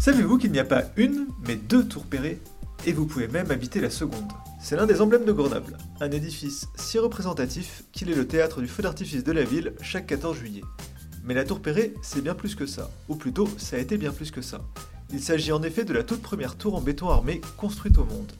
Savez-vous qu'il n'y a pas une, mais deux tours Perret Et vous pouvez même habiter la seconde. C'est l'un des emblèmes de Grenoble, un édifice si représentatif qu'il est le théâtre du feu d'artifice de la ville chaque 14 juillet. Mais la tour Perret, c'est bien plus que ça, ou plutôt, ça a été bien plus que ça. Il s'agit en effet de la toute première tour en béton armé construite au monde.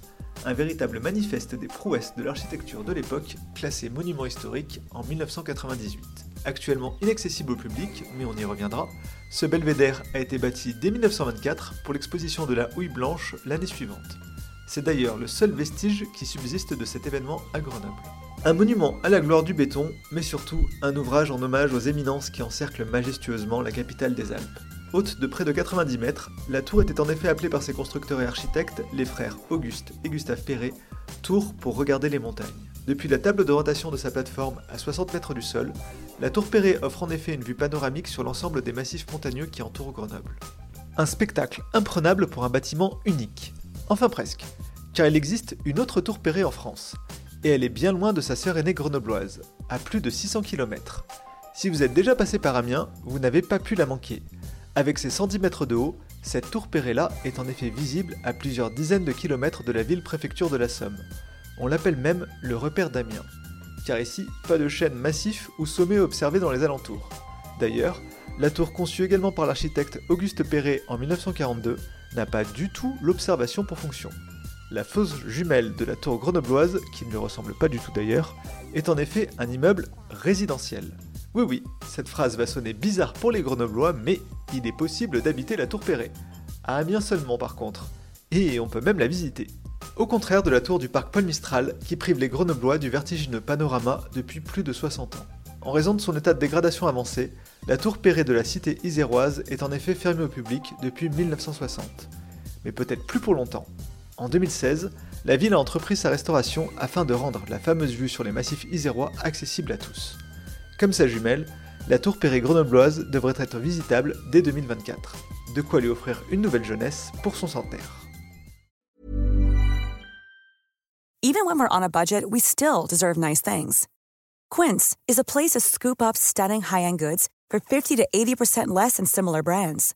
Un véritable manifeste des prouesses de l'architecture de l'époque, classé monument historique en 1998. Actuellement inaccessible au public, mais on y reviendra, ce belvédère a été bâti dès 1924 pour l'exposition de la houille blanche l'année suivante. C'est d'ailleurs le seul vestige qui subsiste de cet événement à Grenoble. Un monument à la gloire du béton, mais surtout un ouvrage en hommage aux éminences qui encerclent majestueusement la capitale des Alpes. Haute de près de 90 mètres, la tour était en effet appelée par ses constructeurs et architectes, les frères Auguste et Gustave Perret, tour pour regarder les montagnes. Depuis la table de rotation de sa plateforme à 60 mètres du sol, la tour Perret offre en effet une vue panoramique sur l'ensemble des massifs montagneux qui entourent Grenoble. Un spectacle imprenable pour un bâtiment unique. Enfin presque, car il existe une autre tour Perret en France, et elle est bien loin de sa sœur aînée grenobloise, à plus de 600 km. Si vous êtes déjà passé par Amiens, vous n'avez pas pu la manquer. Avec ses 110 mètres de haut, cette tour Perret-là est en effet visible à plusieurs dizaines de kilomètres de la ville-préfecture de la Somme. On l'appelle même le repère d'Amiens. Car ici, pas de chaîne massif ou sommet observé dans les alentours. D'ailleurs, la tour conçue également par l'architecte Auguste Perret en 1942 n'a pas du tout l'observation pour fonction. La fausse jumelle de la tour grenobloise, qui ne ressemble pas du tout d'ailleurs, est en effet un immeuble résidentiel. Oui oui, cette phrase va sonner bizarre pour les grenoblois, mais il est possible d'habiter la tour Perret. À Amiens seulement par contre. Et on peut même la visiter. Au contraire de la tour du parc Paul Mistral, qui prive les Grenoblois du vertigineux panorama depuis plus de 60 ans. En raison de son état de dégradation avancé, la tour Perret de la cité iséroise est en effet fermée au public depuis 1960. Mais peut-être plus pour longtemps. En 2016, la ville a entrepris sa restauration afin de rendre la fameuse vue sur les massifs isérois accessible à tous. Comme sa jumelle, la tour Perret grenobloise devrait être visitable dès 2024. De quoi lui offrir une nouvelle jeunesse pour son centenaire. Even when we're on a budget, we still deserve nice things. Quince is a place to scoop up stunning high-end goods for 50 to 80% less than similar brands.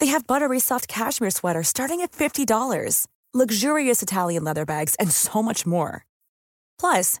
They have buttery soft cashmere sweaters starting at $50, luxurious Italian leather bags, and so much more. Plus,